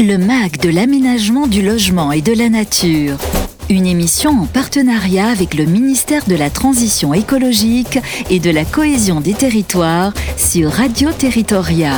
Le MAC de l'aménagement du logement et de la nature. Une émission en partenariat avec le ministère de la Transition écologique et de la cohésion des territoires sur Radio Territoria.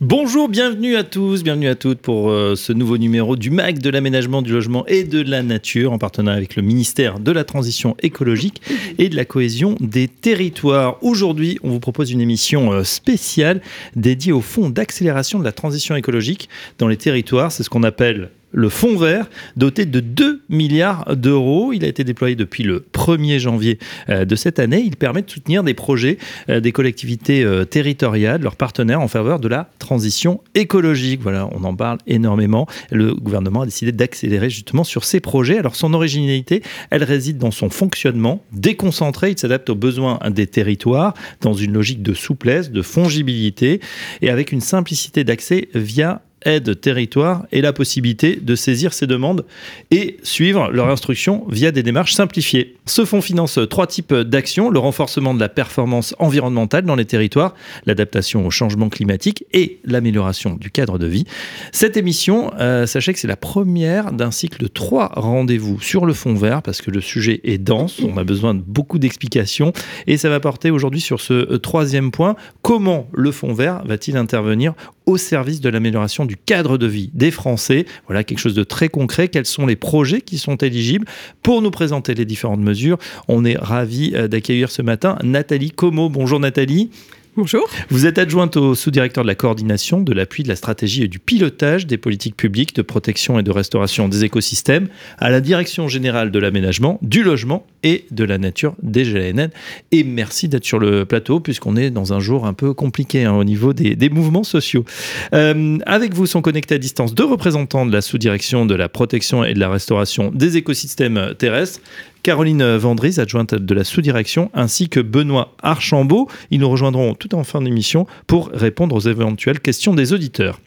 Bonjour, bienvenue à tous, bienvenue à toutes pour euh, ce nouveau numéro du MAC de l'aménagement du logement et de la nature en partenariat avec le ministère de la Transition écologique et de la cohésion des territoires. Aujourd'hui, on vous propose une émission euh, spéciale dédiée au fonds d'accélération de la transition écologique dans les territoires. C'est ce qu'on appelle le fonds vert, doté de 2 milliards d'euros. Il a été déployé depuis le 1er janvier euh, de cette année. Il permet de soutenir des projets euh, des collectivités euh, territoriales, leurs partenaires en faveur de la transition écologique. Voilà, on en parle énormément. Le gouvernement a décidé d'accélérer justement sur ces projets. Alors son originalité, elle réside dans son fonctionnement déconcentré. Il s'adapte aux besoins des territoires dans une logique de souplesse, de fongibilité et avec une simplicité d'accès via aide territoire et la possibilité de saisir ces demandes et suivre leur instruction via des démarches simplifiées. Ce fonds finance trois types d'actions, le renforcement de la performance environnementale dans les territoires, l'adaptation au changement climatique et l'amélioration du cadre de vie. Cette émission, euh, sachez que c'est la première d'un cycle de trois rendez-vous sur le fond vert parce que le sujet est dense, on a besoin de beaucoup d'explications et ça va porter aujourd'hui sur ce euh, troisième point, comment le fond vert va-t-il intervenir au service de l'amélioration du cadre de vie des Français. Voilà quelque chose de très concret. Quels sont les projets qui sont éligibles Pour nous présenter les différentes mesures, on est ravi euh, d'accueillir ce matin Nathalie Como. Bonjour Nathalie. Bonjour. Vous êtes adjointe au sous-directeur de la coordination, de l'appui, de la stratégie et du pilotage des politiques publiques de protection et de restauration des écosystèmes à la direction générale de l'aménagement, du logement et de la nature des GLNN. Et merci d'être sur le plateau puisqu'on est dans un jour un peu compliqué hein, au niveau des, mouvements sociaux. Euh, avec vous sont connectés à distance deux représentants de la sous-direction de la protection et de la restauration des écosystèmes terrestres. Caroline Vendry, adjointe de la sous-direction, ainsi que Benoît Archambault. Ils nous rejoindront tout en fin d'émission pour répondre aux éventuelles questions des auditeurs.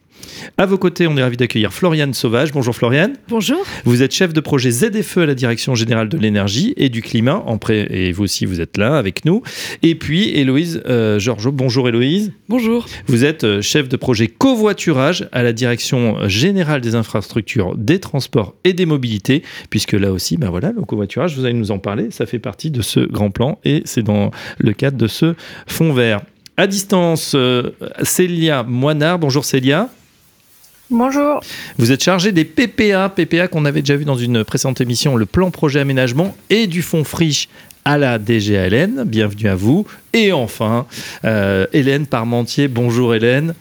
À vos côtés, on est ravi d'accueillir Floriane Sauvage. Bonjour Floriane. Bonjour. Vous êtes chef de projet ZFE à la Direction Générale de l'Énergie et du Climat. En pré... Et vous aussi, vous êtes là avec nous. Et puis Héloïse euh, Georges. Bonjour Héloïse. Bonjour. Vous êtes euh, chef de projet covoiturage à la Direction Générale des Infrastructures, des Transports et des Mobilités. Puisque là aussi, ben voilà, le covoiturage, vous allez nous en parler. Ça fait partie de ce grand plan et c'est dans le cadre de ce fonds vert. À distance, euh, Célia Moinard. Bonjour Célia. Bonjour. Vous êtes chargé des PPA, PPA qu'on avait déjà vu dans une précédente émission, le plan projet aménagement et du fonds friche à la DGALN. Bienvenue à vous. Et enfin, euh, Hélène Parmentier. Bonjour Hélène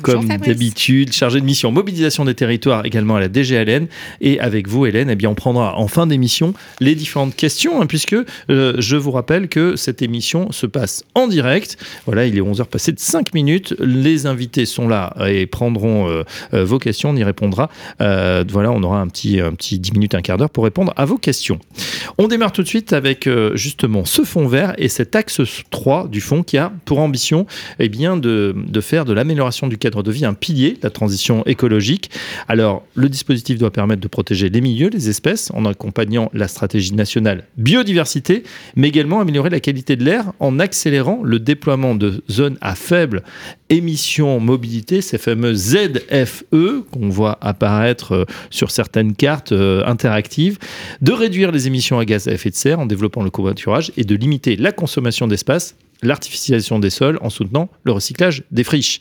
comme d'habitude, chargé de mission mobilisation des territoires également à la DGLN. Et avec vous, Hélène, eh bien, on prendra en fin d'émission les différentes questions, hein, puisque euh, je vous rappelle que cette émission se passe en direct. Voilà, il est 11h passé de 5 minutes. Les invités sont là et prendront euh, euh, vos questions. On y répondra. voilà, on aura un petit, un petit 10 minutes, un quart d'heure pour répondre à vos questions. On démarre tout de suite avec justement ce fonds vert et cet axe 3 du fonds qui a pour ambition eh bien, de, de faire de l'amélioration du cadre de vie un pilier la transition écologique. Alors, le dispositif doit permettre de protéger les milieux, les espèces, en accompagnant la stratégie nationale biodiversité, mais également améliorer la qualité de l'air en accélérant le déploiement de zones à faible émission mobilité, ces fameux ZFE qu'on voit apparaître euh, sur certaines cartes euh, interactives, de réduire les émissions à gaz à effet de serre en développant le covoiturage et de limiter la consommation d'espace l'artificialisation des sols en soutenant le recyclage des friches.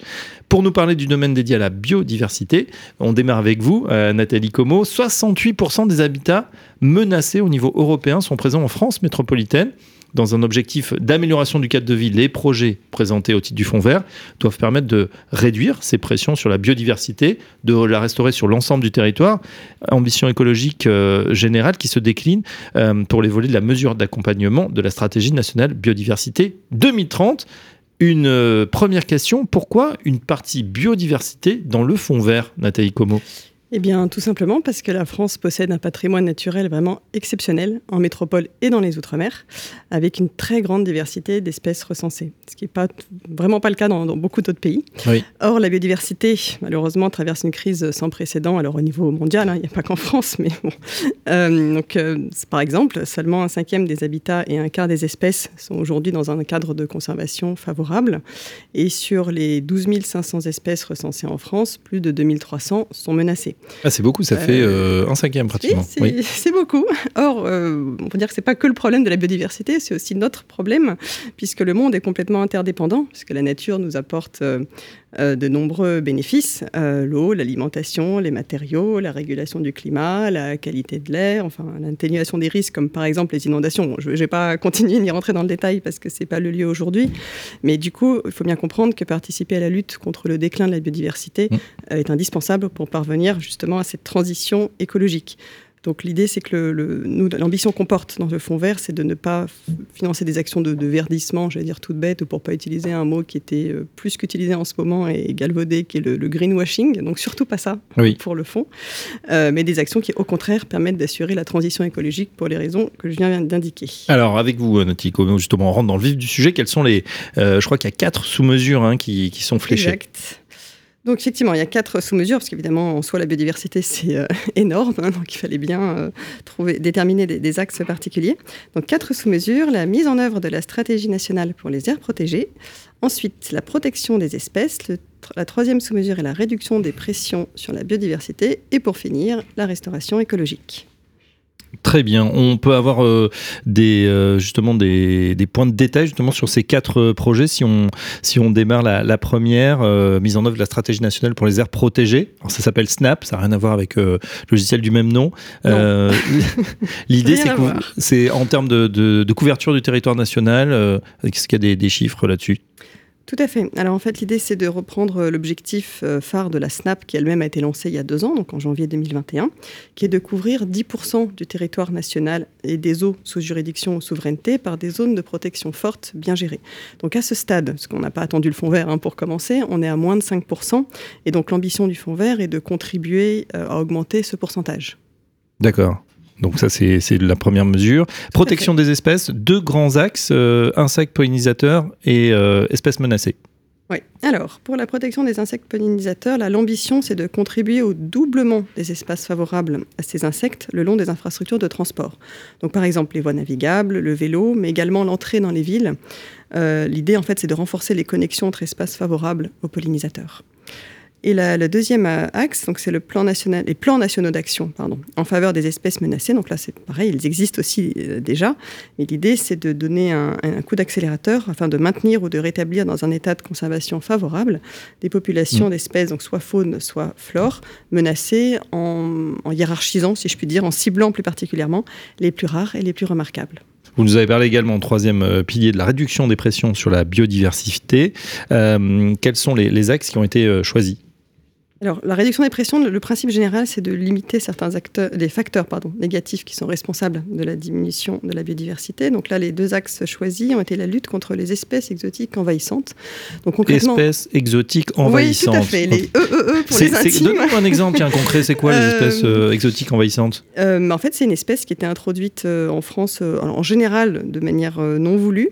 Pour nous parler du domaine dédié à la biodiversité, on démarre avec vous, euh, Nathalie Como. 68% des habitats menacés au niveau européen sont présents en France métropolitaine dans un objectif d'amélioration du cadre de vie, les projets présentés au titre du Fonds vert doivent permettre de réduire ces pressions sur la biodiversité, de la restaurer sur l'ensemble du territoire. Ambition écologique euh, générale qui se décline euh, pour les volets de la mesure d'accompagnement de la stratégie nationale biodiversité 2030. Une euh, première question, pourquoi une partie biodiversité dans le Fonds vert, Nathalie Como? Eh bien, tout simplement parce que la France possède un patrimoine naturel vraiment exceptionnel en métropole et dans les Outre-mer, avec une très grande diversité d'espèces recensées, ce qui n'est pas, vraiment pas le cas dans, beaucoup d'autres pays. Or, la biodiversité, malheureusement, traverse une crise sans précédent, alors au niveau mondial, hein, il n'y a pas qu'en France, mais bon. Euh, donc, euh, par exemple, seulement un cinquième des habitats et un quart des espèces sont aujourd'hui dans un cadre de conservation favorable. Et sur les 12 500 espèces recensées en France, plus de 2300 sont menacées. Ah, c'est beaucoup, ça fait euh, un cinquième pratiquement. C'est beaucoup. Or, euh, on peut dire que c'est pas que le problème de la biodiversité, c'est aussi notre problème, puisque le monde est complètement interdépendant, puisque la nature nous apporte euh, de nombreux bénéfices l'eau, l'alimentation, les matériaux, la régulation du climat, la qualité de l'air, enfin l'atténuation des risques, comme par exemple les inondations. je ne vais pas continuer ni rentrer dans le détail parce que c'est pas le lieu aujourd'hui, mais du coup, il faut bien comprendre que participer à la lutte contre le déclin de la biodiversité mmh. est indispensable pour parvenir justement à cette transition écologique. Donc l'idée, c'est que l'ambition qu'on porte dans le fonds vert, c'est de ne pas financer des actions de, verdissement, j'allais dire toutes bêtes, ou pour pas utiliser un mot qui était euh, plus qu'utilisé en ce moment et galvaudé, qui est le, greenwashing. Donc surtout pas ça pour le fonds, euh, mais des actions qui, au contraire, permettent d'assurer la transition écologique pour les raisons que je viens d'indiquer. Alors avec vous, euh, Nautico, justement, on rentre dans le vif du sujet. Quelles sont les, je crois qu'il y a quatre sous-mesures hein, qui, qui, sont fléchées. Exact. Donc effectivement, il y a quatre sous-mesures, parce qu'évidemment, en soi, la biodiversité, c'est euh, énorme, hein, donc il fallait bien euh, trouver, déterminer des, axes particuliers. Donc quatre sous-mesures, la mise en œuvre de la stratégie nationale pour les aires protégées, ensuite la protection des espèces, la troisième sous-mesure est la réduction des pressions sur la biodiversité, et pour finir, la restauration écologique. Très bien. On peut avoir euh, des, euh, justement des, points de détail justement sur ces quatre euh, projets. Si on, si on démarre la, première, mise en œuvre de la stratégie nationale pour les aires protégées. Alors, ça s'appelle SNAP, ça n'a rien à voir avec le logiciel du même nom. L'idée, c'est c'est en termes de, couverture du territoire national. Est-ce qu'il y a des chiffres là-dessus? Tout à fait. Alors en fait, l'idée, c'est de reprendre euh, l'objectif euh, phare de la SNAP qui elle-même a été lancée il y a deux ans, donc en janvier 2021, qui est de couvrir 10% du territoire national et des eaux sous juridiction ou souveraineté par des zones de protection fortes bien gérées. Donc à ce stade, parce qu'on n'a pas attendu le fonds vert hein, pour commencer, on est à moins de 5%. Et donc l'ambition du fonds vert est de contribuer euh, à augmenter ce pourcentage. D'accord. Donc ça, c'est la première mesure. Protection des espèces, deux grands axes, euh, insectes pollinisateurs et euh, espèces menacées. Oui. Alors, pour la protection des insectes pollinisateurs, l'ambition, c'est de contribuer au doublement des espaces favorables à ces insectes le long des infrastructures de transport. Donc, par exemple, les voies navigables, le vélo, mais également l'entrée dans les villes. Euh, l'idée, en fait, c'est de renforcer les connexions entre espaces favorables aux pollinisateurs. Et le deuxième euh, axe, donc c'est le plan national, les plans nationaux d'action, pardon, en faveur des espèces menacées. Donc là, c'est pareil, ils existent aussi euh, déjà, mais l'idée, c'est de donner un, coup d'accélérateur afin de maintenir ou de rétablir dans un état de conservation favorable des populations mmh. d'espèces, donc soit faune, soit flore, menacées en, en hiérarchisant, si je puis dire, en ciblant plus particulièrement les plus rares et les plus remarquables. Vous nous avez parlé également, troisième euh, pilier, de la réduction des pressions sur la biodiversité. quels sont les, les axes qui ont été choisis? Alors, la réduction des pressions, le principe général, c'est de limiter certains acteurs, les facteurs pardon, négatifs qui sont responsables de la diminution de la biodiversité. Donc là, les deux axes choisis ont été la lutte contre les espèces exotiques envahissantes. Donc concrètement, espèces exotiques envahissantes. Oui, tout à fait. Les EEE e e pour les intimes. Donne-nous un exemple bien concret. C'est quoi les euh, espèces euh, exotiques envahissantes? Euh, En fait, c'est une espèce qui était introduite en France en général de manière non voulue,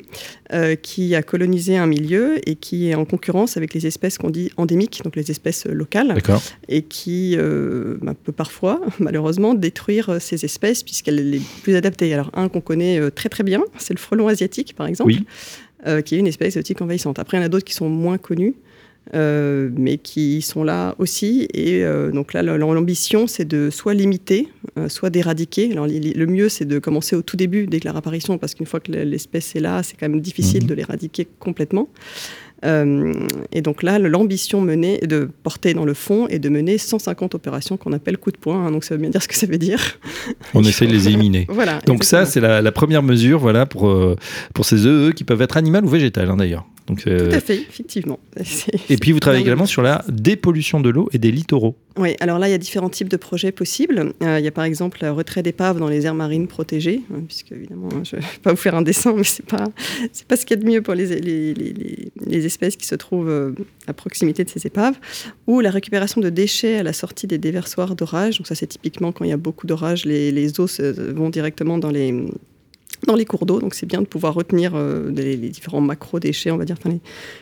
qui a colonisé un milieu et qui est en concurrence avec les espèces qu'on dit endémiques, donc les espèces locales et qui euh, bah, peut parfois, malheureusement, détruire euh, ces espèces puisqu'elle est plus adaptée. Alors, un qu'on connaît euh, très très bien, c'est le frelon asiatique, par exemple, qui est une espèce exotique envahissante. Après, il y en a d'autres qui sont moins connus. mais qui sont là aussi. Et donc là, l'ambition, c'est de soit limiter, soit d'éradiquer. Alors le mieux, c'est de commencer au tout début, dès que leur apparition, parce qu'une fois que l'espèce est là, c'est quand même difficile mhm. de l'éradiquer complètement. Euh, et donc là, l'ambition menée de porter dans le fond et de mener 150 opérations qu'on appelle coup de poing. Hein, donc ça veut bien dire ce que ça veut dire. On essaie de les éliminer. voilà. Donc ça, c'est la, première mesure, voilà, pour euh, pour ces œufs qui peuvent être animales ou végétales, hein, d'ailleurs. Donc, euh, Tout à fait, effectivement. Et puis vous travaillez également sur la dépollution de l'eau et des littoraux. Oui, alors là, il y a différents types de projets possibles. il y a par exemple le retrait d'épaves dans les aires marines protégées, hein, puisque évidemment, je ne vais pas vous faire un dessin, mais ce n'est pas, pas ce qu'il y a de mieux pour les, les, les, les espèces qui se trouvent à proximité de ces épaves, ou la récupération de déchets à la sortie des déversoirs d'orage. Donc ça, c'est typiquement quand il y a beaucoup d'orage, les, les eaux vont directement dans les dans les cours d'eau. Donc c'est bien de pouvoir retenir euh, les, différents macro-déchets, on va dire,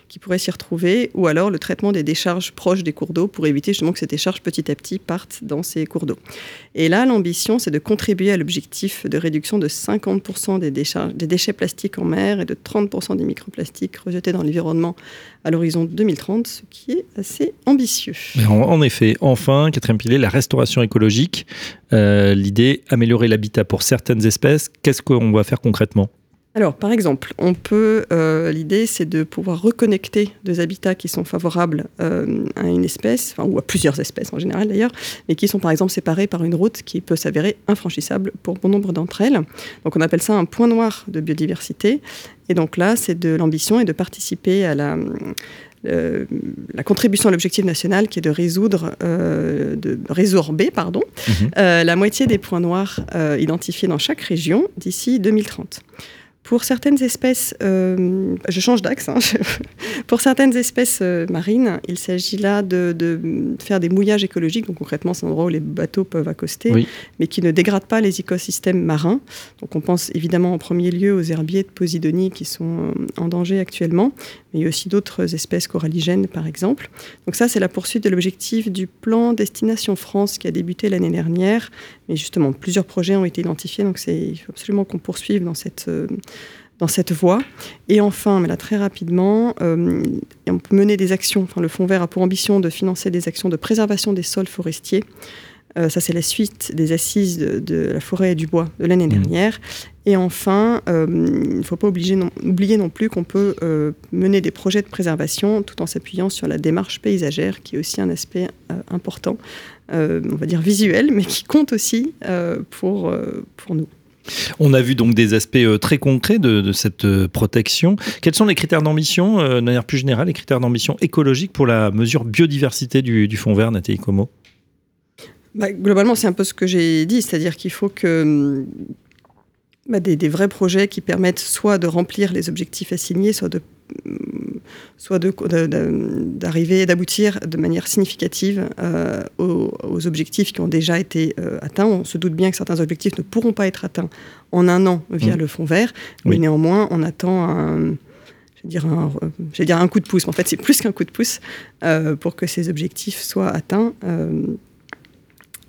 qui pourraient s'y retrouver. Ou alors le traitement des décharges proches des cours d'eau pour éviter justement que ces décharges petit à petit partent dans ces cours d'eau. Et là, l'ambition, c'est de contribuer à l'objectif de réduction de 50% des, déchets plastiques en mer et de 30% des microplastiques rejetés dans l'environnement à l'horizon 2030, ce qui est assez ambitieux. En, effet, enfin, quatrième pilier, la restauration écologique. Euh, l'idée, améliorer l'habitat pour certaines espèces. Qu'est-ce qu'on va concrètement alors, par exemple, on peut. Euh, l'idée, c'est de pouvoir reconnecter des habitats qui sont favorables euh, à une espèce, ou à plusieurs espèces en général d'ailleurs, mais qui sont par exemple séparés par une route qui peut s'avérer infranchissable pour bon nombre d'entre elles. Donc, on appelle ça un point noir de biodiversité. Et donc là, c'est de l'ambition et de participer à la. Euh, la contribution à l'objectif national qui est de résoudre, de résorber pardon, mhm. la moitié des points noirs identifiés dans chaque région d'ici 2030. Pour certaines espèces, euh, je change d'axe, hein, pour certaines espèces euh, marines, il s'agit là de, faire des mouillages écologiques, donc concrètement c'est un endroit où les bateaux peuvent accoster, mais qui ne dégradent pas les écosystèmes marins. Donc on pense évidemment en premier lieu aux herbiers de Posidonie qui sont euh, en danger actuellement, il y a aussi d'autres espèces coralligènes par exemple. Donc ça c'est la poursuite de l'objectif du plan Destination France qui a débuté l'année dernière, mais justement plusieurs projets ont été identifiés, donc il faut absolument qu'on poursuive dans cette dans cette voie. Et enfin, mais là très rapidement, euh, mener des actions. Enfin, le Fonds vert a pour ambition de financer des actions de préservation des sols forestiers. Euh, ça, c'est la suite des assises de, la forêt et du bois de l'année mmh. dernière. Et enfin, euh, il ne faut pas oublier non, oublier non plus qu'on peut mener des projets de préservation tout en s'appuyant sur la démarche paysagère, qui est aussi un aspect important, on va dire visuel, mais qui compte aussi pour, pour nous. On a vu donc des aspects euh, très concrets de, cette euh, protection. Quels sont les critères d'ambition, euh, de manière plus générale, les critères d'ambition écologique pour la mesure biodiversité du, Fonds vert, Nathalie Como? Bah, Globalement, c'est un peu ce que j'ai dit, c'est-à-dire qu'il faut que bah, des, vrais projets qui permettent soit de remplir les objectifs assignés, soit de soit d'arriver, d'aboutir de manière significative euh, aux, objectifs qui ont déjà été euh, atteints. On se doute bien que certains objectifs ne pourront pas être atteints en un an via mmh. le fonds vert, mais néanmoins, on attend un, je dire un, dire un coup de pouce. Mais en fait, c'est plus qu'un coup de pouce euh, pour que ces objectifs soient atteints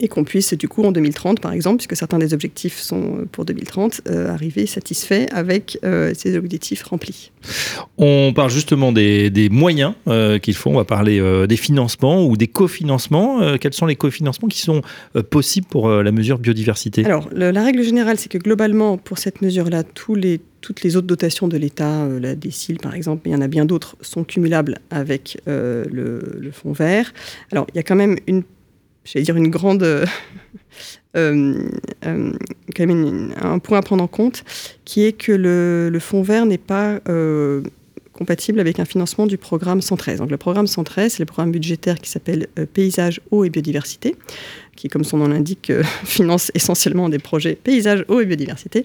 et qu'on puisse du coup en 2030 par exemple, puisque certains des objectifs sont euh, pour 2030, euh, arriver satisfaits avec euh, ces objectifs remplis. On parle justement des, moyens qu'il faut, on va parler des financements ou des cofinancements. quels sont les cofinancements qui sont possibles pour la mesure biodiversité? Alors la règle générale, c'est que globalement pour cette mesure-là, tous les toutes les autres dotations de l'État, la DECIL par exemple, mais il y en a bien d'autres, sont cumulables avec le, le fonds vert. Alors, il y a quand même une j'allais dire, une grande. Euh, euh, euh, quand même un point à prendre en compte, qui est que le, le fonds vert n'est pas compatible avec un financement du programme 113. Donc, le programme 113, c'est le programme budgétaire qui s'appelle Paysage, eau et biodiversité, qui, comme son nom l'indique, finance essentiellement des projets paysage, eau et biodiversité.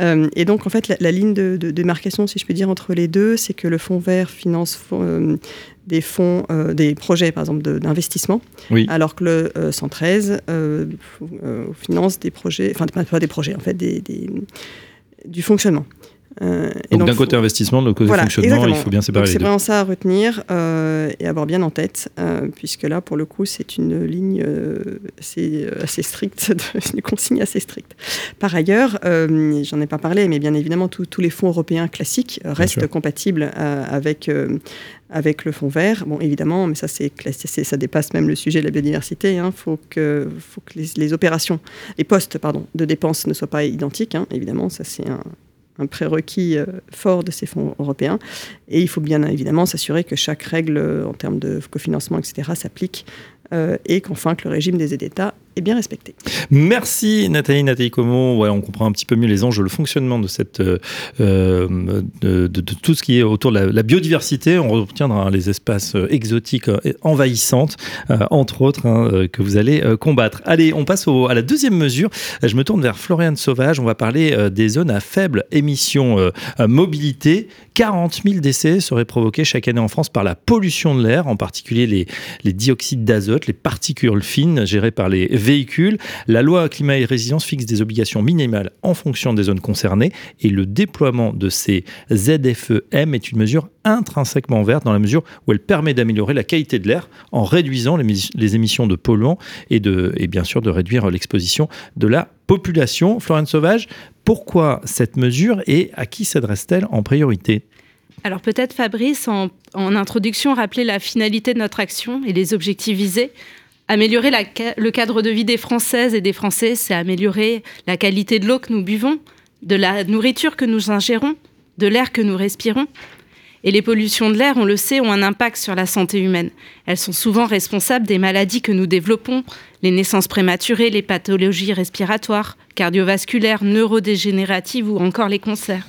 et donc, en fait, la, ligne de, de, démarcation, si je peux dire, entre les deux, c'est que le fonds vert finance des fonds, euh, des projets par exemple d'investissement, alors que le 113 euh, euh, finance des projets, enfin pas des projets en fait, des, du fonctionnement. Euh, donc, d'un côté investissement, de l'autre côté fonctionnement, il faut bien séparer. C'est vraiment ça à retenir euh, et avoir bien en tête, euh, puisque là, pour le coup, c'est une ligne assez, assez stricte, une consigne assez stricte. Par ailleurs, j'en ai pas parlé, mais bien évidemment, tous les fonds européens classiques restent compatibles avec, avec le fonds vert. Bon, évidemment, mais ça, c'est, ça dépasse même le sujet de la biodiversité. Il hein. faut que, faut que les, opérations, les postes pardon, de dépenses ne soient pas identiques. Hein. Évidemment, ça, c'est un, un prérequis euh, fort de ces fonds européens. Et il faut bien évidemment s'assurer que chaque règle euh, en termes de cofinancement, etc., s'applique euh, et qu'enfin que le régime des aides d'État est bien respecté. Merci Nathalie, Nathalie Como. Ouais, on comprend un petit peu mieux les enjeux, le fonctionnement de, cette, euh, de, tout ce qui est autour de la, biodiversité. On retiendra les espaces euh, exotiques euh, envahissantes, entre autres, hein, que vous allez combattre. Allez, on passe à la deuxième mesure. Je me tourne vers Floriane Sauvage. On va parler des zones à faible émission mobilité. 40 000 décès seraient provoqués chaque année en France par la pollution de l'air, en particulier les, les dioxydes d'azote, les particules fines gérées par les véhicules. La loi climat et résilience fixe des obligations minimales en fonction des zones concernées et le déploiement de ces ZFEM est une mesure intrinsèquement verte dans la mesure où elle permet d'améliorer la qualité de l'air en réduisant les, émissions de polluants et, de, et bien sûr de réduire l'exposition de la population. Florence Sauvage, pourquoi cette mesure et à qui s'adresse-t-elle en priorité? Alors peut-être Fabrice, en, en, introduction, rappeler la finalité de notre action et les objectifs visés. Améliorer le cadre de vie des Françaises et des Français, c'est améliorer la qualité de l'eau que nous buvons, de la nourriture que nous ingérons, de l'air que nous respirons. Et les pollutions de l'air, on le sait, ont un impact sur la santé humaine. Elles sont souvent responsables des maladies que nous développons, les naissances prématurées, les pathologies respiratoires, cardiovasculaires, neurodégénératives ou encore les cancers.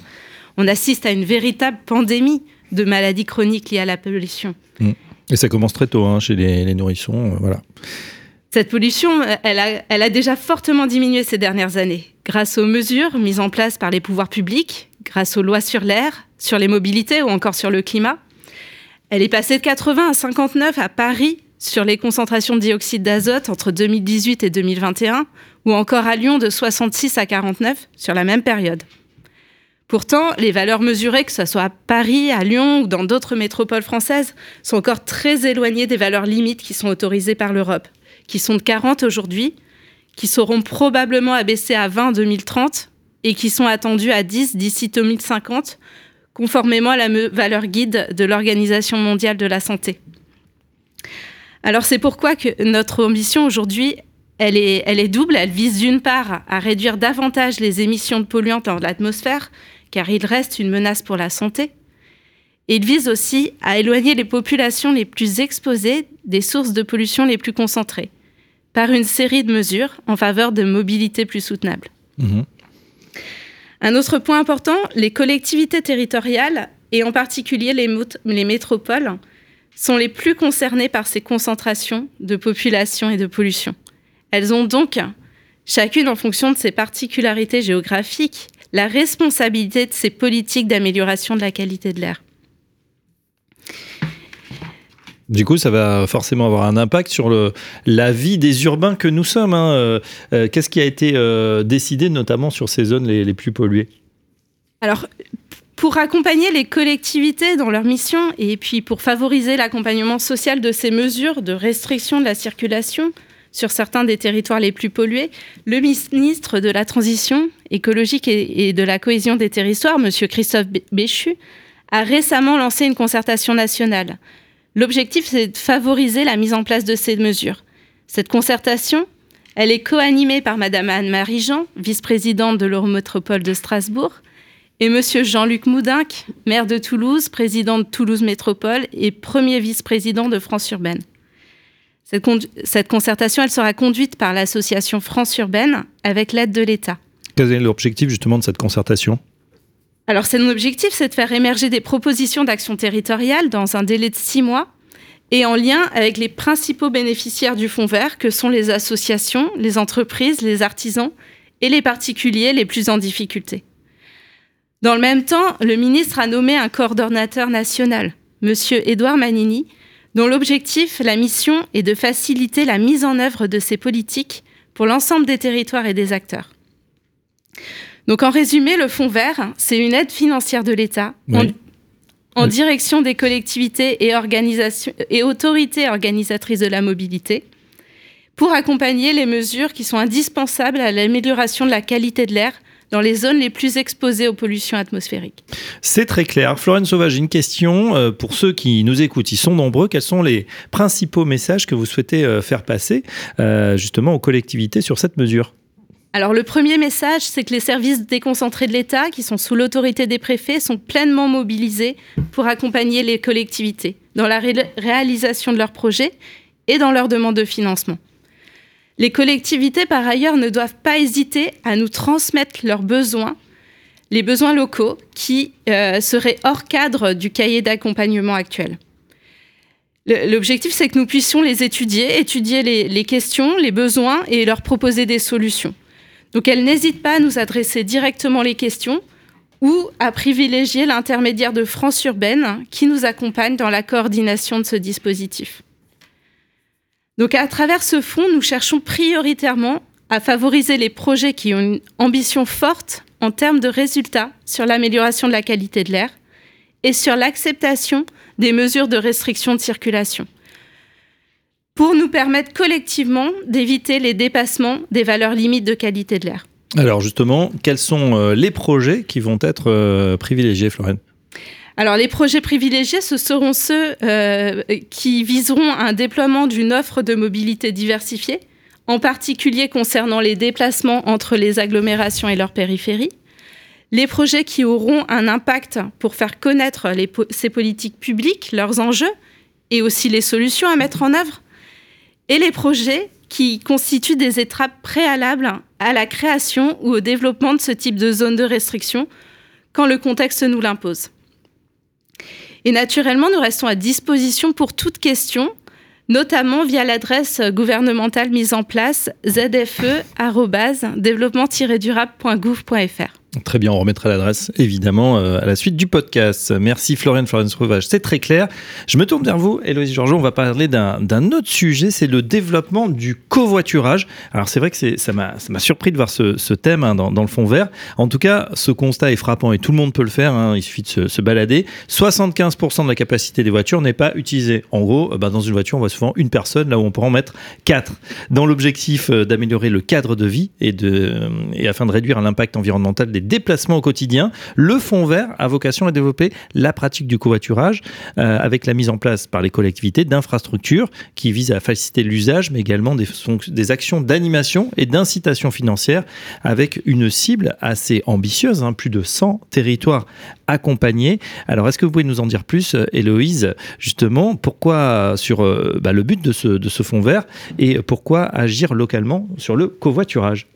On assiste à une véritable pandémie de maladies chroniques liées à la pollution. Mmh. Et ça commence très tôt hein, chez les, nourrissons. Euh, voilà. Cette pollution, euh, elle a, elle a déjà fortement diminué ces dernières années, grâce aux mesures mises en place par les pouvoirs publics, grâce aux lois sur l'air, sur les mobilités ou encore sur le climat. Elle est passée de 80 à 59 à Paris sur les concentrations de dioxyde d'azote entre 2018 et 2021, ou encore à Lyon de 66 à 49 sur la même période. Pourtant, les valeurs mesurées, que ce soit à Paris, à Lyon ou dans d'autres métropoles françaises, sont encore très éloignées des valeurs limites qui sont autorisées par l'Europe, qui sont de 40 aujourd'hui, qui seront probablement abaissées à 20 en 2030 et qui sont attendues à 10 d'ici 2050, conformément à la valeur guide de l'Organisation mondiale de la santé. Alors c'est pourquoi que notre ambition aujourd'hui, elle est, elle est double. Elle vise d'une part à réduire davantage les émissions de polluants dans l'atmosphère car il reste une menace pour la santé. Et il vise aussi à éloigner les populations les plus exposées des sources de pollution les plus concentrées, par une série de mesures en faveur de mobilité plus soutenable. Mhm. Un autre point important, les collectivités territoriales, et en particulier les, les métropoles, sont les plus concernées par ces concentrations de population et de pollution. Elles ont donc, chacune en fonction de ses particularités géographiques, la responsabilité de ces politiques d'amélioration de la qualité de l'air. Du coup, ça va forcément avoir un impact sur le, la vie des urbains que nous sommes. Hein. Euh, euh, qu'est-ce qui a été euh, décidé notamment sur ces zones les, plus polluées? Alors, pour accompagner les collectivités dans leur mission et puis pour favoriser l'accompagnement social de ces mesures de restriction de la circulation, sur certains des territoires les plus pollués, le ministre de la Transition écologique et, de la cohésion des territoires, M. Christophe Béchu, a récemment lancé une concertation nationale. L'objectif, c'est de favoriser la mise en place de ces mesures. Cette concertation, elle est co-animée par Mme Anne-Marie Jean, vice-présidente de l'Eurométropole de Strasbourg, et M. Jean-Luc Moudinck, maire de Toulouse, président de Toulouse Métropole et premier vice-président de France Urbaine. Cette, concertation, elle sera conduite par l'association France Urbaine avec l'aide de l'État. Quel est l'objectif justement de cette concertation? Alors, son objectif, c'est de faire émerger des propositions d'action territoriale dans un délai de six mois et en lien avec les principaux bénéficiaires du Fonds vert, que sont les associations, les entreprises, les artisans et les particuliers les plus en difficulté. Dans le même temps, le ministre a nommé un coordonnateur national, M. Édouard Manini, dont l'objectif, la mission, est de faciliter la mise en œuvre de ces politiques pour l'ensemble des territoires et des acteurs. Donc en résumé, le Fonds vert, c'est une aide financière de l'État en, direction des collectivités et, organisations, et autorités organisatrices de la mobilité pour accompagner les mesures qui sont indispensables à l'amélioration de la qualité de l'air dans les zones les plus exposées aux pollutions atmosphériques. C'est très clair. Florence Sauvage, une question euh, pour ceux qui nous écoutent. Ils sont nombreux. Quels sont les principaux messages que vous souhaitez euh, faire passer euh, justement aux collectivités sur cette mesure? Alors le premier message, c'est que les services déconcentrés de l'État, qui sont sous l'autorité des préfets, sont pleinement mobilisés pour accompagner les collectivités dans la réalisation de leurs projets et dans leur demande de financement. Les collectivités, par ailleurs, ne doivent pas hésiter à nous transmettre leurs besoins, les besoins locaux qui euh, seraient hors cadre du cahier d'accompagnement actuel. L'objectif, c'est que nous puissions les étudier, étudier les, questions, les besoins et leur proposer des solutions. Donc elles n'hésitent pas à nous adresser directement les questions ou à privilégier l'intermédiaire de France Urbaine qui nous accompagne dans la coordination de ce dispositif. Donc à travers ce fonds, nous cherchons prioritairement à favoriser les projets qui ont une ambition forte en termes de résultats sur l'amélioration de la qualité de l'air et sur l'acceptation des mesures de restriction de circulation pour nous permettre collectivement d'éviter les dépassements des valeurs limites de qualité de l'air. Alors justement, quels sont euh, les projets qui vont être euh, privilégiés, Florence alors les projets privilégiés, ce seront ceux euh, qui viseront un déploiement d'une offre de mobilité diversifiée, en particulier concernant les déplacements entre les agglomérations et leurs périphéries, les projets qui auront un impact pour faire connaître ces politiques publiques, leurs enjeux et aussi les solutions à mettre en œuvre, et les projets qui constituent des étapes préalables à la création ou au développement de ce type de zone de restriction quand le contexte nous l'impose. Et naturellement, nous restons à disposition pour toute question, notamment via l'adresse gouvernementale mise en place zfe-développement-durable.gouv.fr. Très bien, on remettra l'adresse évidemment euh, à la suite du podcast. Merci Floriane Florence Sauvage, c'est très clair. Je me tourne vers vous, Héloïse Georges, on va parler d'un autre sujet, c'est le développement du covoiturage. Alors c'est vrai que ça m'a surpris de voir ce, thème hein, dans, le fond vert. En tout cas, ce constat est frappant et tout le monde peut le faire, hein. il suffit de se, balader. 75% de la capacité des voitures n'est pas utilisée. En gros, bah, dans une voiture, on voit souvent une personne là où on peut en mettre quatre. Dans l'objectif euh, d'améliorer le cadre de vie et afin de réduire l'impact environnemental des déplacements au quotidien. Le Fonds vert a vocation à développer la pratique du covoiturage euh, avec la mise en place par les collectivités d'infrastructures qui visent à faciliter l'usage, mais également des, actions d'animation et d'incitation financière avec une cible assez ambitieuse, hein, plus de 100 territoires accompagnés. Alors, est-ce que vous pouvez nous en dire plus, euh, Héloïse, justement, pourquoi sur euh, bah, le but de ce, de ce fonds vert et pourquoi agir localement sur le covoiturage?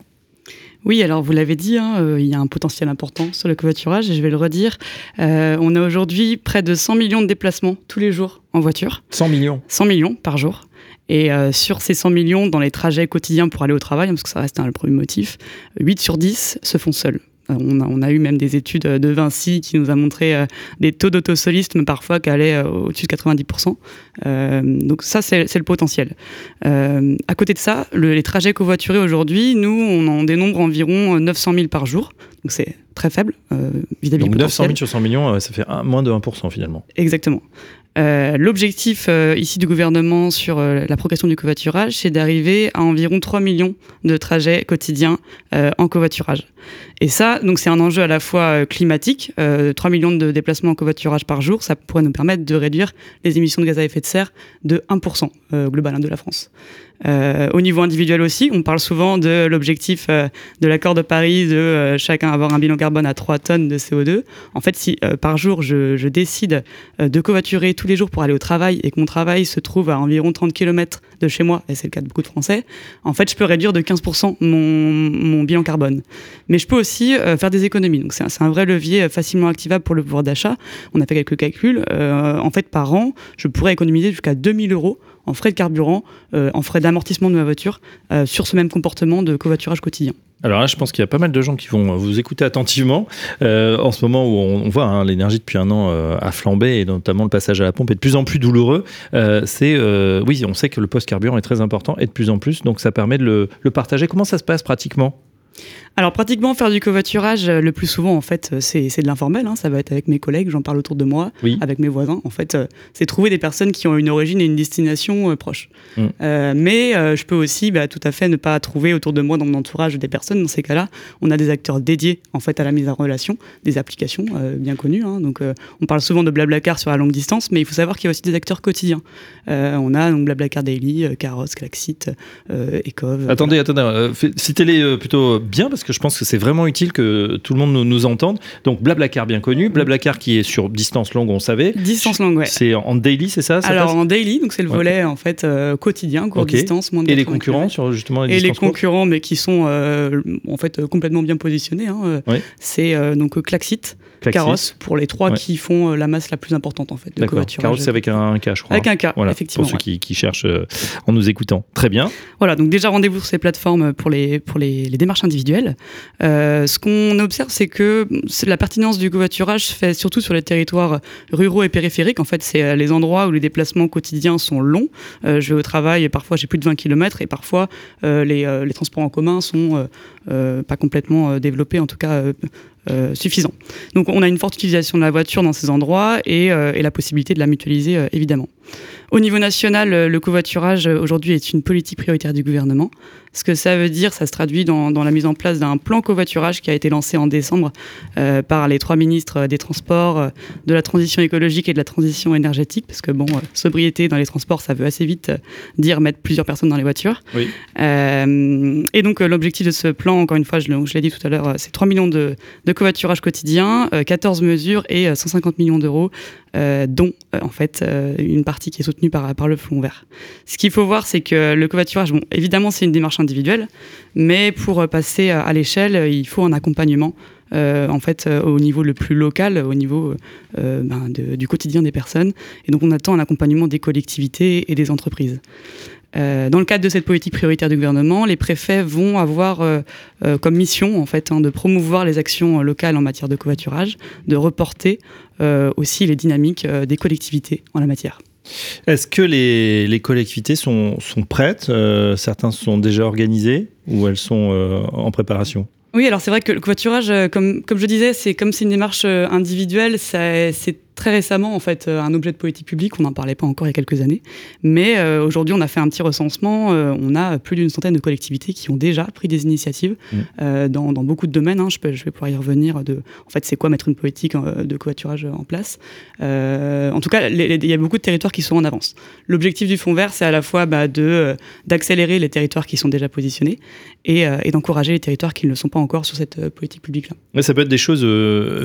Oui, alors vous l'avez dit, hein, euh, il y a un potentiel important sur le covoiturage et je vais le redire. Euh, on a aujourd'hui près de 100 millions de déplacements tous les jours en voiture. 100 millions 100 millions par jour. Et euh, sur ces 100 millions, dans les trajets quotidiens pour aller au travail, parce que ça reste un, le premier motif, 8 sur 10 se font seuls. On a, eu même des études de Vinci qui nous a montré euh, des taux d'autosolisme parfois qui allaient euh, au-dessus de 90%. Euh, donc ça, c'est le potentiel. à côté de ça, les trajets covoiturés aujourd'hui, nous, on en dénombre environ 900 000 par jour. Donc c'est très faible vis-à-vis du potentiel. 900 000 sur 100 millions, ça fait moins de 1% finalement. Exactement. L'objectif ici du gouvernement sur la progression du covoiturage, c'est d'arriver à environ 3 millions de trajets quotidiens en covoiturage. Et ça, donc c'est un enjeu à la fois euh, climatique, 3 euh, millions de déplacements en covoiturage par jour, ça pourrait nous permettre de réduire les émissions de gaz à effet de serre de 1% euh, global hein, de la France. Euh, au niveau individuel aussi, on parle souvent de l'objectif euh, de l'accord de Paris de euh, chacun avoir un bilan carbone à 3 tonnes de CO2. En fait, si par jour je, je décide de covoiturer tous les jours pour aller au travail et que mon travail se trouve à environ 30 km de chez moi, et c'est le cas de beaucoup de Français, en fait, je peux réduire de 15% mon, mon, bilan carbone. Mais je peux aussi faire des économies. Donc, c'est un, un, vrai levier facilement activable pour le pouvoir d'achat. On a fait quelques calculs. en fait, par an, je pourrais économiser jusqu'à 2000 euros en frais de carburant, euh, en frais d'amortissement de ma voiture, euh, sur ce même comportement de covoiturage quotidien. Alors là, je pense qu'il y a pas mal de gens qui vont vous écouter attentivement. Euh, en ce moment où on, voit hein, l'énergie depuis un an a flambé et notamment le passage à la pompe est de plus en plus douloureux, c'est oui, on sait que le post carburant est très important et de plus en plus, donc ça permet de le partager. Comment ça se passe pratiquement? Alors pratiquement faire du covoiturage, euh, le plus souvent en fait, euh, c'est de l'informel. Hein. Ça va être avec mes collègues, j'en parle autour de moi, avec mes voisins. En fait, euh, c'est trouver des personnes qui ont une origine et une destination proche. Mm. mais je peux aussi, bah, tout à fait, ne pas trouver autour de moi dans mon entourage des personnes. Dans ces cas-là, on a des acteurs dédiés en fait à la mise en relation, des applications bien connues. Hein. Donc, on parle souvent de Blablacar sur la longue distance, mais il faut savoir qu'il y a aussi des acteurs quotidiens. on a donc Blablacar Daily, Caros, Klaxit, Ecov. Attendez, attendez, citez-les plutôt bien parce que que je pense que c'est vraiment utile que tout le monde nous, nous entende. Donc Blablacar bien connu, Blablacar qui est sur distance longue, on savait. Distance longue, ouais. C'est en daily, c'est ça, ça Alors en daily, donc c'est le Ouais. volet en fait euh, quotidien, courte Ok. distance, moins de Et les 80 concurrents sur justement les Et les courtes concurrents, mais qui sont euh, en fait euh, complètement bien positionnés. hein, Ouais. C'est euh, donc Klaxit. Carrosse pour les trois Ouais. qui font la masse la plus importante en fait. de D'accord. c'est avec un K, je crois. Avec un K, Voilà, effectivement. pour ceux qui, qui cherchent en nous écoutant. Très bien. Voilà, donc déjà rendez-vous sur ces plateformes pour les, pour les, les démarches individuelles. Euh, ce qu'on observe, c'est que la pertinence du covoiturage se fait surtout sur les territoires ruraux et périphériques. En fait, c'est euh, les endroits où les déplacements quotidiens sont longs. Euh, je vais au travail et parfois j'ai plus de 20 km et parfois les, transports en commun sont pas complètement développés, en tout cas euh, suffisants. Donc on a une forte utilisation de la voiture dans ces endroits et, la possibilité de la mutualiser évidemment. Au niveau national, euh, le covoiturage euh, aujourd'hui est une politique prioritaire du gouvernement. Ce que ça veut dire, ça se traduit dans, dans la mise en place d'un plan covoiturage qui a été lancé en décembre euh, par les trois ministres des Transports, de la transition écologique et de la transition énergétique, parce que bon, sobriété dans les transports, ça veut assez vite dire mettre plusieurs personnes dans les voitures. Oui. Euh, et donc l'objectif de ce plan, encore une fois, je, l'ai dit tout à l'heure, c'est 3 millions de, de covoiturage quotidien, euh, 14 mesures et euh, 150 millions d'euros, euh, dont en fait une partie qui est soutenue par, le Fonds vert. Ce qu'il faut voir, c'est que le covoiturage, bon, évidemment, c'est une démarche individuelle, mais pour euh, passer à, à l'échelle, euh, il faut un accompagnement. euh, en fait, euh, au niveau le plus local, au niveau euh, ben, du quotidien des personnes. Et donc, on attend un accompagnement des collectivités et des entreprises. Euh, dans le cadre de cette politique prioritaire du gouvernement, les préfets vont avoir euh, euh, comme mission en fait hein, de promouvoir les actions euh, locales en matière de covoiturage, de reporter euh, aussi les dynamiques euh, des collectivités en la matière. Est-ce que les, les collectivités sont, sont prêtes Euh, Certains sont déjà organisés ou elles sont euh, en préparation? Oui, alors c'est vrai que le covoiturage, euh, comme, comme je disais, c'est comme c'est une démarche individuelle, c'est très récemment en fait euh, un objet de politique publique, on n'en parlait pas encore il y a quelques années, mais euh, aujourd'hui on a fait un petit recensement, euh, on a plus d'une centaine de collectivités qui ont déjà pris des initiatives Mmh. euh, dans, dans beaucoup de domaines, hein. je, peux- je vais pouvoir y revenir, de, en fait c'est quoi mettre une politique de covoiturage en place. En tout cas, il y a beaucoup de territoires qui sont en avance. L'objectif du Fonds vert, c'est à la fois bah, de, d'accélérer les territoires qui sont déjà positionnés et, et d'encourager les territoires qui ne le sont pas encore sur cette politique publique-là. Ouais, Ça peut être des choses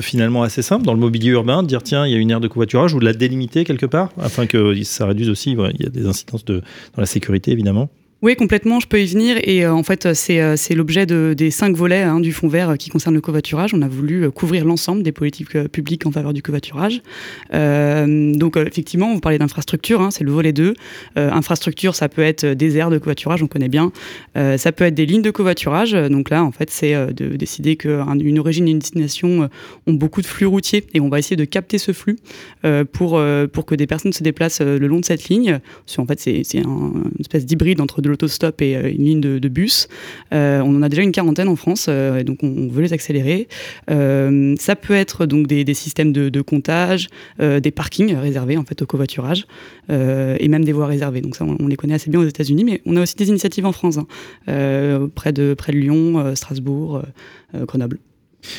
finalement assez simples dans le mobilier urbain, de dire tiens, il y a une de covoiturage ou de la délimiter quelque part, afin que ça réduise aussi, il y a des incidences de, dans la sécurité évidemment. Oui, complètement, je peux y venir. Et euh, en fait, c'est euh, l'objet de- des cinq volets hein, du Fonds vert euh, qui concerne le covoiturage. On a voulu couvrir l'ensemble des politiques publiques en faveur du covoiturage. Donc, effectivement, vous parlez d'infrastructure, hein, c'est le volet 2. Euh, infrastructure, ça peut être des aires de covoiturage, on connaît bien. Ça peut être des lignes de covoiturage. Donc là, en fait, c'est de décider qu'une origine et une destination ont beaucoup de flux routiers et on va essayer de capter ce flux pour, pour que des personnes se déplacent le long de cette ligne. Qu'en fait, c'est c'est un- une espèce d'hybride entre de l'autostop et euh, une ligne de, bus. Euh, on en a déjà une quarantaine en France, euh, et donc on, veut les accélérer. Ça peut être donc des, systèmes de, comptage, des parkings réservés en fait au covoiturage, et même des voies réservées. Donc ça, on, les connaît assez bien aux États-Unis, mais on a aussi des initiatives en France, hein, près de Lyon, Strasbourg, Grenoble.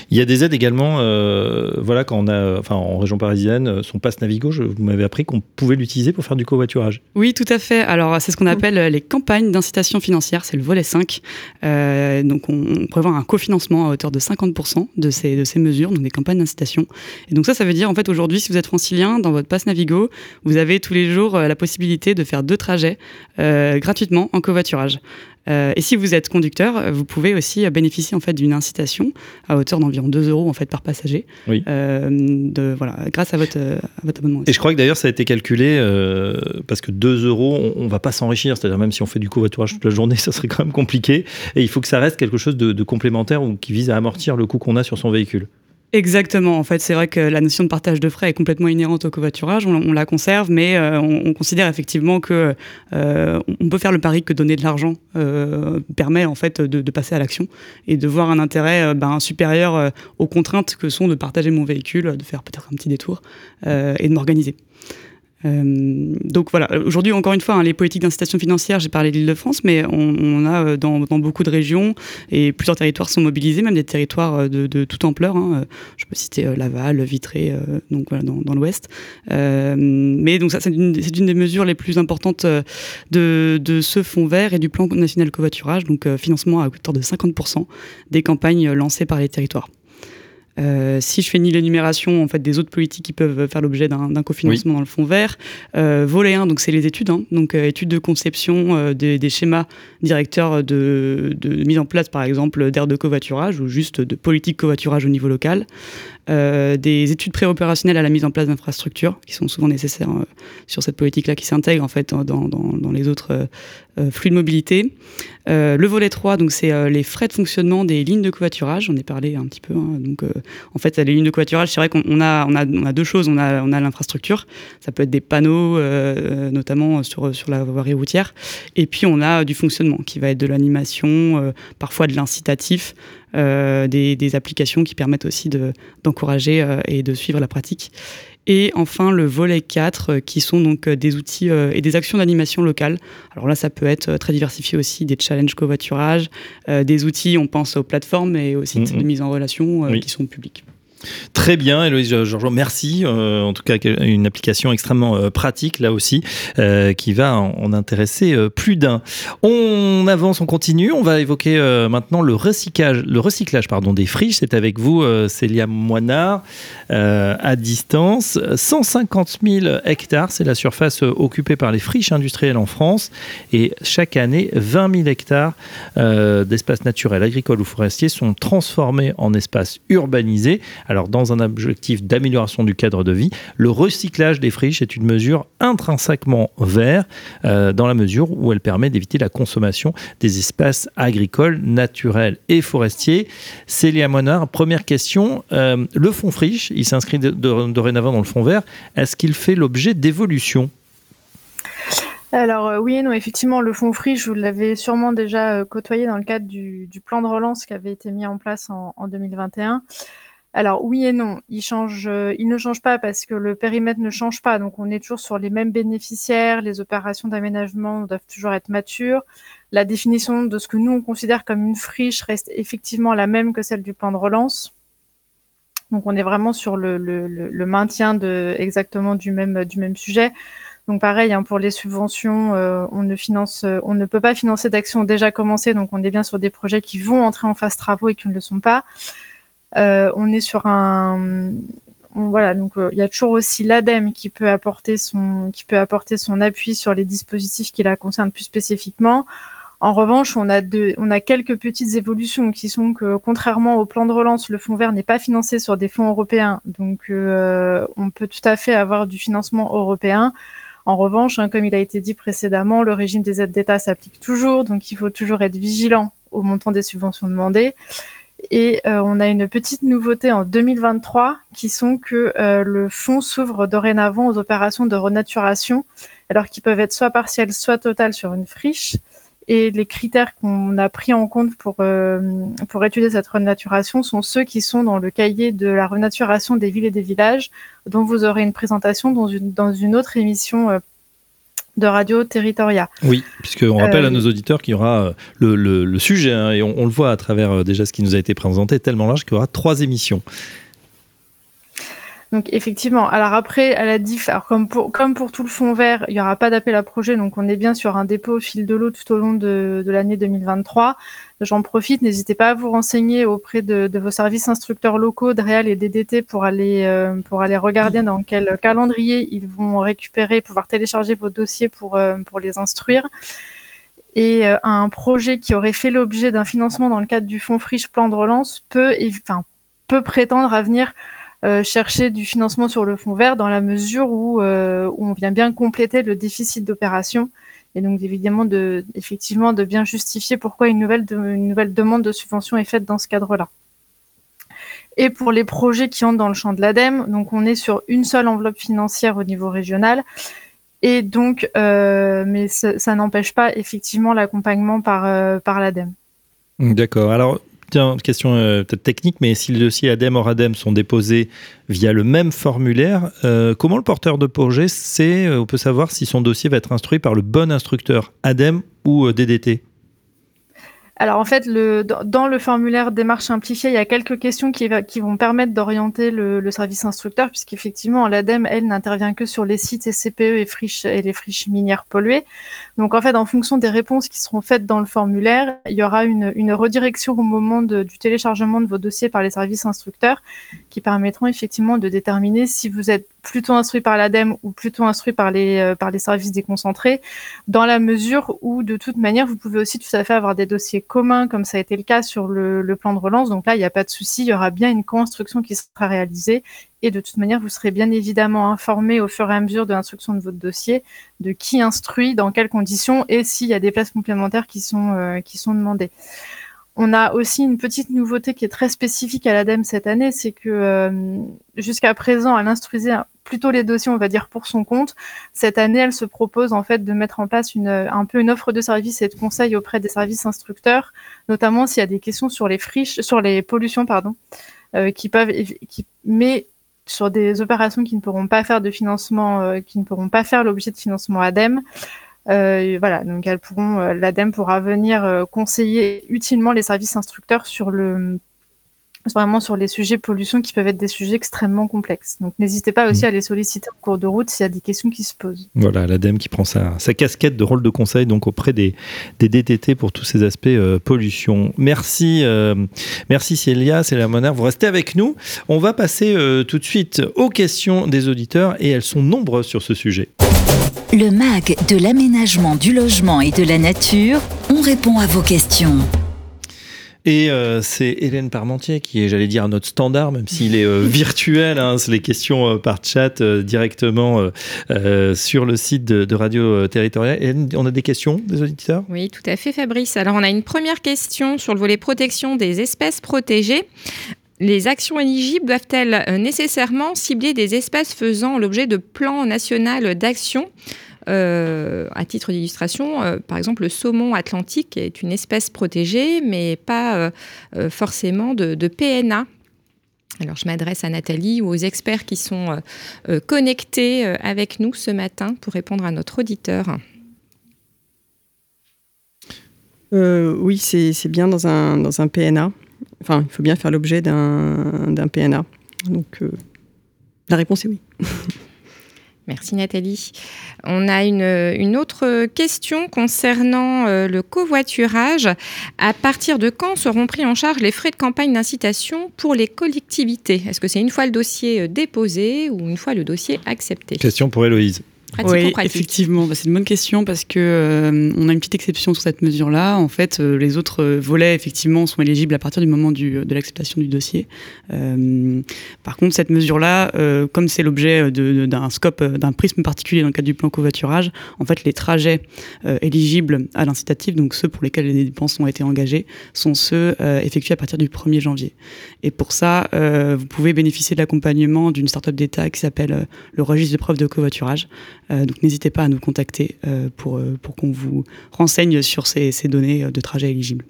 Il y a des aides également, euh, voilà, quand on a, en région parisienne, euh, son passe Navigo, je, vous m'avez appris qu'on pouvait l'utiliser pour faire du covoiturage. Oui, tout à fait. Alors, c'est ce qu'on appelle euh, les campagnes d'incitation financière, c'est le volet 5. Euh, donc, on, prévoit un cofinancement à hauteur de 50% de ces, de ces mesures, donc des campagnes d'incitation. Et donc, ça, ça veut dire, en fait, aujourd'hui, si vous êtes francilien, dans votre passe Navigo, vous avez tous les jours la possibilité de faire deux trajets gratuitement en covoiturage. Euh, et si vous êtes conducteur, vous pouvez aussi euh, bénéficier en fait d'une incitation à hauteur d'environ 2 euros en fait par passager, Oui. euh, de, voilà, grâce à votre, euh, à votre abonnement. Et je crois que d'ailleurs ça a été calculé euh, parce que 2 euros, on, on va pas s'enrichir. C'est-à-dire même si on fait du covoiturage toute la journée, ça serait quand même compliqué. Et il faut que ça reste quelque chose de, de complémentaire ou qui vise à amortir le coût qu'on a sur son véhicule. Exactement. En fait, c'est vrai que la notion de partage de frais est complètement inhérente au covoiturage. On, la conserve, mais euh, on, on considère effectivement que euh, on peut faire le pari que donner de l'argent euh, permet en fait de, passer à l'action et de voir un intérêt ben, supérieur aux contraintes que sont de partager mon véhicule, de faire peut-être un petit détour et de m'organiser. Euh, donc voilà, aujourd'hui, encore une fois, hein, les politiques d'incitation financière, j'ai parlé de l'Île-de-France, mais on, a euh, dans, beaucoup de régions et plusieurs territoires sont mobilisés, même des territoires euh, de, toute ampleur. Hein. Je peux citer Laval, Vitré, donc voilà, dans, l'Ouest. mais donc ça, c'est une, des mesures les plus importantes de, de, ce fonds vert et du plan national covoiturage, donc financement à hauteur de 50% des campagnes lancées par les territoires. Euh, si je fais ni l'énumération en fait des autres politiques qui peuvent faire l'objet d'un cofinancement dans le fonds vert, euh, volet 1, donc c'est les études, hein, donc euh, études de conception euh, des, des, schémas directeurs de, de, mise en place par exemple d'aires de covoiturage ou juste de politique covoiturage au niveau local. Euh, des études préopérationnelles à la mise en place d'infrastructures qui sont souvent nécessaires euh, sur cette politique-là, qui s'intègrent en fait dans, dans, dans les autres euh, flux de mobilité. le volet 3, donc c'est les frais de fonctionnement des lignes de covoiturage. On est parlé un petit peu. Hein, donc, en fait, les lignes de covoiturage, c'est vrai qu'on a, on a, on a, deux choses. On a, on a l'infrastructure. Ça peut être des panneaux, notamment sur, sur la voirie routière. Et puis, on a du fonctionnement qui va être de l'animation, parfois de l'incitatif. Euh, des, applications qui permettent aussi d'encourager euh, et de suivre la pratique. Et enfin, le volet 4, euh, qui sont donc des outils et des actions d'animation locale. Alors là, ça peut être très diversifié aussi, des challenges covoiturage, des outils, on pense aux plateformes et aux sites mm-hmm. de mise en relation qui sont publics. Très bien, Héloïse Georges, merci. Euh, en tout cas, une application extrêmement euh, pratique, là aussi, euh, qui va en, intéresser plus d'un. On avance, on continue. On va évoquer maintenant le recyclage, le recyclage pardon, des friches. C'est avec vous, Célia Moinard, à distance. 150 000 hectares, c'est la surface occupée par les friches industrielles en France. Et chaque année, 20 000 hectares d'espaces naturels, agricoles ou forestiers sont transformés en espaces urbanisés. Dans un objectif d'amélioration du cadre de vie, le recyclage des friches est une mesure intrinsèquement verte euh, dans la mesure où elle permet d'éviter la consommation des espaces agricoles, naturels et forestiers. Célia Monard, première question. Euh, le fonds friche, il s'inscrit dorénavant dans le fonds vert. Est-ce qu'il fait l'objet d'évolution alors euh, oui non, effectivement, le fonds friche, vous l'avez sûrement déjà côtoyé dans le cadre du, plan de relance qui avait été mis en place en 2021. Alors oui et non, il, change, euh, il ne change pas parce que le périmètre ne change pas. Donc on est toujours sur les mêmes bénéficiaires, les opérations d'aménagement doivent toujours être matures. La définition de ce que nous on considère comme une friche reste effectivement la même que celle du plan de relance. Donc on est vraiment sur le, maintien de exactement du même du même sujet. Donc pareil hein, pour les subventions, euh, on ne finance, on ne peut pas financer d'actions déjà commencées. Donc on est bien sur des projets qui vont entrer en phase travaux et qui ne le sont pas. Euh, on est sur un voilà, donc euh, il y a toujours aussi l'ADEME qui peut apporter son qui peut apporter son appui sur les dispositifs qui la concernent plus spécifiquement. En revanche, on a, on a quelques petites évolutions qui sont que, contrairement au plan de relance, le fonds vert n'est pas financé sur des fonds européens. Donc, euh, on peut tout à fait avoir du financement européen. En revanche, hein, comme il a été dit précédemment, le régime des aides d'État s'applique toujours. Donc, il faut toujours être vigilant au montant des subventions demandées. Et euh, on a une petite nouveauté en 2023 qui sont que euh, le fonds s'ouvre dorénavant aux opérations de renaturation, alors qu'ils peuvent être soit partielles, soit totales sur une friche. Et les critères qu'on a pris en compte pour, euh, pour étudier cette renaturation sont ceux qui sont dans le cahier de la renaturation des villes et des villages, dont vous aurez une présentation dans une, dans une autre émission de Radio Territoria. Oui, puisqu'on rappelle à euh, nos auditeurs qu'il y aura euh, le, sujet, hein, et on, le voit à travers euh, déjà ce qui nous a été présenté, tellement large qu'il y aura trois émissions. Donc effectivement, alors après, à la diff, alors comme pour, comme pour tout le fond vert, il n'y aura pas d'appel à projet, donc on est bien sur un dépôt au fil de l'eau tout au long de, l'année 2023. J'en profite, n'hésitez pas à vous renseigner auprès de, vos services instructeurs locaux, de Réal et DDT pour aller, euh, pour aller regarder dans quel calendrier ils vont récupérer, pouvoir télécharger vos dossiers pour, euh, pour les instruire. Et euh, un projet qui aurait fait l'objet d'un financement dans le cadre du fonds Friche Plan de relance peut, peut prétendre à venir chercher du financement sur le fonds vert dans la mesure où, où on vient bien compléter le déficit d'opération et donc évidemment de, effectivement de bien justifier pourquoi une nouvelle, une nouvelle demande de subvention est faite dans ce cadre-là. Et pour les projets qui entrent dans le champ de l'ADEME, donc on est sur une seule enveloppe financière au niveau régional. Et donc, euh, mais ça, n'empêche pas effectivement l'accompagnement par, euh, par l'ADEME. D'accord. Alors, Tiens, question peut-être technique, mais si le dossier ADEME hors ADEME sont déposés via le même formulaire, comment le porteur de projet sait ou peut savoir si son dossier va être instruit par le bon instructeur ADEME ou DDT alors en fait, le, dans le formulaire démarche simplifiée, il y a quelques questions qui, vont permettre d'orienter le, service instructeur, puisqu'effectivement, l'ADEME, elle, n'intervient que sur les sites SCPE et, friches, et les friches minières polluées. Donc en fait, en fonction des réponses qui seront faites dans le formulaire, il y aura une redirection au moment du téléchargement de vos dossiers par les services instructeurs, qui permettront effectivement de déterminer si vous êtes plutôt instruit par l'ADEME ou plutôt instruit par les, euh, par les services déconcentrés, dans la mesure où, de toute manière, vous pouvez aussi tout à fait avoir des dossiers communs, comme ça a été le cas sur le, plan de relance. Donc là, il n'y a pas de souci, il y aura bien une construction qui sera réalisée. Et de toute manière, vous serez bien évidemment informé au fur et à mesure de l'instruction de votre dossier de qui instruit, dans quelles conditions et s'il y a des places complémentaires qui sont, euh, qui sont demandées. On a aussi une petite nouveauté qui est très spécifique à l'ADEME cette année, c'est que euh, jusqu'à présent, elle instruisait plutôt les dossiers, on va dire, pour son compte. Cette année, elle se propose en fait de mettre en place une, un peu une offre de services et de conseils auprès des services instructeurs, notamment s'il y a des questions sur les friches, sur les pollutions, pardon, euh, qui peuvent, mais sur des opérations qui ne pourront pas faire de financement, euh, qui ne pourront pas faire l'objet de financement ADEME. Euh, voilà, donc elles pourront, euh, l'ADEME pourra venir euh, conseiller utilement les services instructeurs sur le vraiment sur les sujets pollution qui peuvent être des sujets extrêmement complexes. Donc n'hésitez pas aussi mm. à les solliciter en cours de route s'il y a des questions qui se posent. Voilà, l'ADEME qui prend sa, sa, casquette de rôle de conseil donc auprès des, des DTT pour tous ces aspects pollution. Merci, euh, merci Célia, Célia Moner, vous restez avec nous. On va passer tout de suite aux questions des auditeurs et elles sont nombreuses sur ce sujet. Le MAG de l'aménagement du logement et de la nature, on répond à vos questions. Et euh, c'est Hélène Parmentier qui est, j'allais dire, à notre standard, même s'il est euh, virtuel. Hein, c'est les questions euh, par chat directement sur le site de, de Radio Territoriale. Hélène, on a des questions des auditeurs? Oui, tout à fait, Fabrice. Alors, on a une première question sur le volet protection des espèces protégées. Les actions éligibles doivent-elles nécessairement cibler des espèces faisant l'objet de plans nationaux d'action? Euh, à titre d'illustration, euh, par exemple, le saumon atlantique est une espèce protégée, mais pas forcément de, PNA. Alors, je m'adresse à Nathalie ou aux experts qui sont connectés avec nous ce matin pour répondre à notre auditeur. oui, c'est bien dans un, PNA. Enfin, il faut bien faire l'objet d'un PNA. Donc, euh, la réponse est oui. Merci Nathalie. On a une, autre question concernant euh, le covoiturage. À partir de quand seront pris en charge les frais de campagne d'incitation pour les collectivités? Est-ce que c'est une fois le dossier euh, déposé ou une fois le dossier accepté? Question pour Héloïse oui, effectivement, bah, c'est une bonne question parce que euh, on a une petite exception sur cette mesure-là. En fait, euh, les autres volets effectivement sont éligibles à partir du moment de l'acceptation du dossier. Euh, par contre, cette mesure-là, comme c'est l'objet d'un scope, d'un prisme particulier dans le cadre du plan covoiturage, en fait, les trajets éligibles à l'incitatif, donc ceux pour lesquels les dépenses ont été engagées, sont ceux effectués à partir du 1er janvier. Et pour ça, vous pouvez bénéficier de l'accompagnement d'une start-up d'État qui s'appelle le registre de preuves de covoiturage. Euh, donc n'hésitez pas à nous contacter euh, pour, euh, pour qu'on vous renseigne sur ces, ces données de trajet éligibles.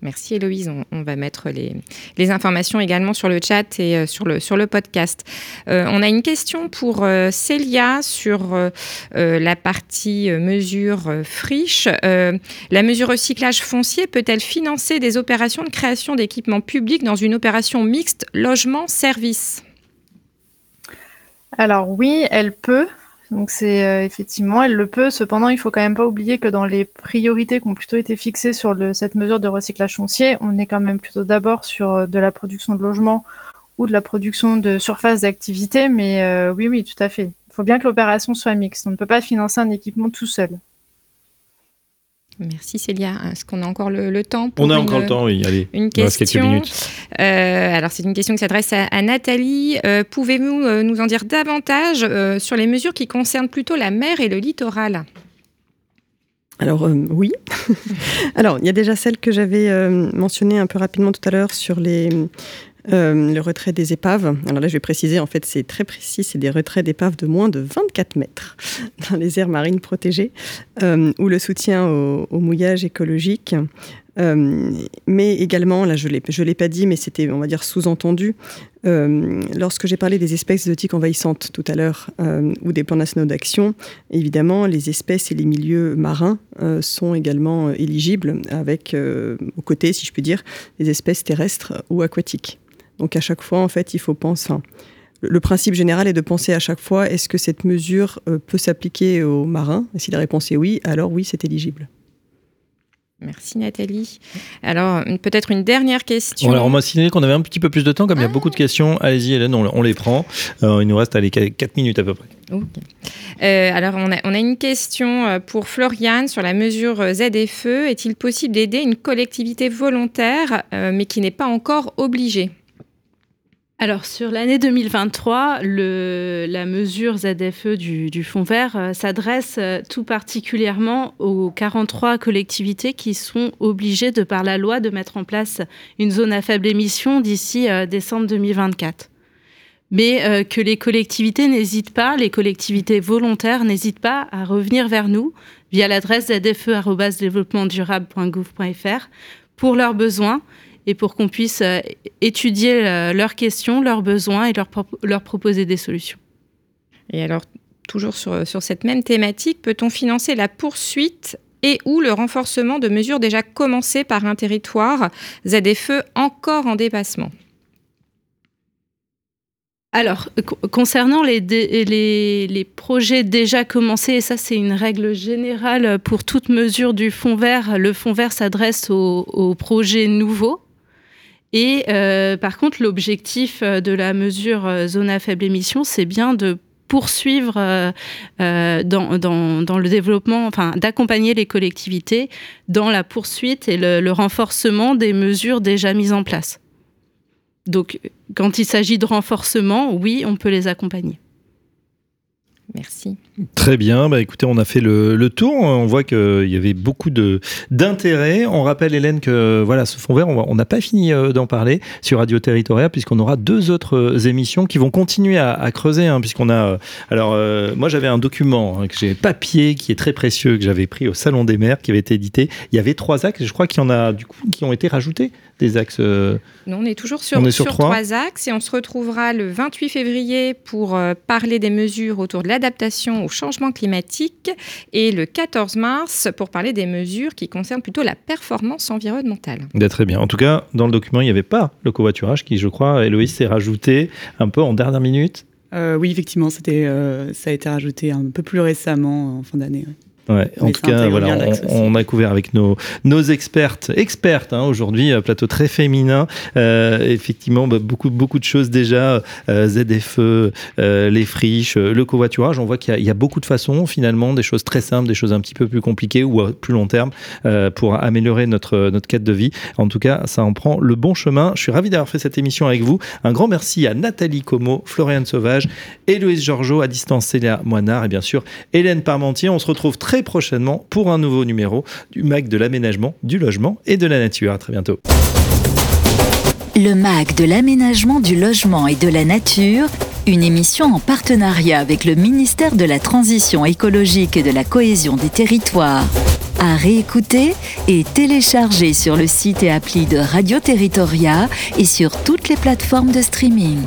Merci Héloïse. On, va mettre les, les, informations également sur le chat et sur, le, sur le podcast. on a une question pour Célia sur la partie mesure friche. la mesure recyclage foncier peut-elle financer des opérations de création d'équipements publics dans une opération mixte logement-service? Alors oui, elle peut. Donc c'est euh, effectivement, elle le peut. Cependant, il faut quand même pas oublier que dans les priorités qui ont plutôt été fixées sur cette mesure de recyclage foncier, on est quand même plutôt d'abord sur euh, de la production de logements ou de la production de surface d'activité. Mais euh, oui, oui, tout à fait. Il faut bien que l'opération soit mixte. On ne peut pas financer un équipement tout seul. Merci Célia. Est-ce qu'on a encore le, temps pour On a encore le temps, oui. Allez, une question. Euh, alors c'est une question qui s'adresse à, Nathalie. Euh, pouvez-vous euh, nous en dire davantage sur les mesures qui concernent plutôt la mer et le littoral? Alors oui. Alors il y a déjà celle que j'avais mentionnée un peu rapidement tout à l'heure sur les euh, le retrait des épaves. Alors là, je vais préciser, en fait, c'est très précis, c'est des retraits d'épaves de moins de 24 mètres dans les aires marines protégées, euh, ou le soutien au, mouillage écologique. mais également, là je ne l'ai pas dit, mais c'était, on va dire, sous-entendu, lorsque j'ai parlé des espèces exotiques envahissantes tout à l'heure, ou des plans nationaux d'action, évidemment, les espèces et les milieux marins sont également éligibles avec, aux côtés, si je puis dire, des espèces terrestres ou aquatiques. Donc à chaque fois, en fait, il faut penser. le principe général est de penser à chaque fois est-ce que cette mesure euh, peut s'appliquer aux marins Et si la réponse est oui, alors oui, c'est éligible. Merci Nathalie. Alors, peut-être une dernière question. alors, on m'a signalé qu'on avait un petit peu plus de temps, comme il y a beaucoup de questions. Allez-y, Hélène, on, les prend. Euh, il nous reste allez, 4 minutes à peu près. Euh, alors, on a, on a, une question pour Floriane sur la mesure ZFE. Est-il possible d'aider une collectivité volontaire, mais qui n'est pas encore obligée? Alors sur l'année 2023, le, la mesure ZFE du, du Fonds vert euh, s'adresse euh, tout particulièrement aux 43 collectivités qui sont obligées de par la loi de mettre en place une zone à faible émission d'ici euh, décembre 2024. Mais que les collectivités n'hésitent pas, les collectivités volontaires n'hésitent pas à revenir vers nous via l'adresse zfe.développementdurable.gouv.fr pour leurs besoins et pour qu'on puisse euh, étudier euh, leurs questions, leurs besoins et leur, leur proposer des solutions. Et alors, toujours sur, sur cette même thématique, peut-on financer la poursuite et ou le renforcement de mesures déjà commencées par un territoire ZFE encore en dépassement alors, concernant les, les, les, projets déjà commencés, et ça c'est une règle générale pour toute mesure du fonds vert, le fonds vert s'adresse aux, aux, projets nouveaux. Et euh, par contre, l'objectif euh, de la mesure euh, zone à faible émission, c'est bien de poursuivre dans, le développement, enfin d'accompagner les collectivités dans la poursuite et le, renforcement des mesures déjà mises en place. Donc, quand il s'agit de renforcement, oui, on peut les accompagner. Merci. Très bien. Bah, écoutez, on a fait le, tour. On voit qu'il y avait beaucoup d'intérêt. On rappelle, Hélène, que voilà, ce fonds vert, on n'a pas fini euh, d'en parler sur Radio Territorial, puisqu'on aura deux autres euh, émissions qui vont continuer à, creuser, hein, puisqu'on a. Euh, alors, moi, j'avais un document hein, que j'ai papier qui est très précieux que j'avais pris au Salon des maires, qui avait été édité. Il y avait trois axes. Je crois qu'il y en a du coup qui ont été rajoutés des axes. Non, on est toujours sur, sur, trois. axes et on se retrouvera le 28 février pour parler des mesures autour de l'adaptation changement climatique et le 14 mars pour parler des mesures qui concernent plutôt la performance environnementale. Très bien. En tout cas, dans le document, il n'y avait pas le covoiturage qui, je crois, Héloïse s'est rajouté un peu en dernière minute. Euh, oui, effectivement, c'était, euh, ça a été rajouté un peu plus récemment, en fin d'année. Ouais, en tout cas, voilà, on, a couvert avec nos, nos expertes, expertes hein, aujourd'hui, euh, plateau très féminin. Euh, effectivement, bah, beaucoup, beaucoup de choses déjà, euh, ZFE, euh, les friches, le covoiturage. On voit qu'il y, y, a beaucoup de façons, finalement, des choses très simples, des choses un petit peu plus compliquées ou à plus long terme pour améliorer notre, notre quête de vie. En tout cas, ça en prend le bon chemin. Je suis ravi d'avoir fait cette émission avec vous. Un grand merci à Nathalie Como, Floriane Sauvage, Héloïse Georgeot, à distance Célia Moinard et bien sûr Hélène Parmentier. On se retrouve prochainement pour un nouveau numéro du MAC de l'aménagement, du logement et de la nature. À très bientôt. Le MAC de l'aménagement, du logement et de la nature, une émission en partenariat avec le ministère de la Transition écologique et de la cohésion des territoires. À réécouter et télécharger sur le site et appli de Radio Territoria et sur toutes les plateformes de streaming.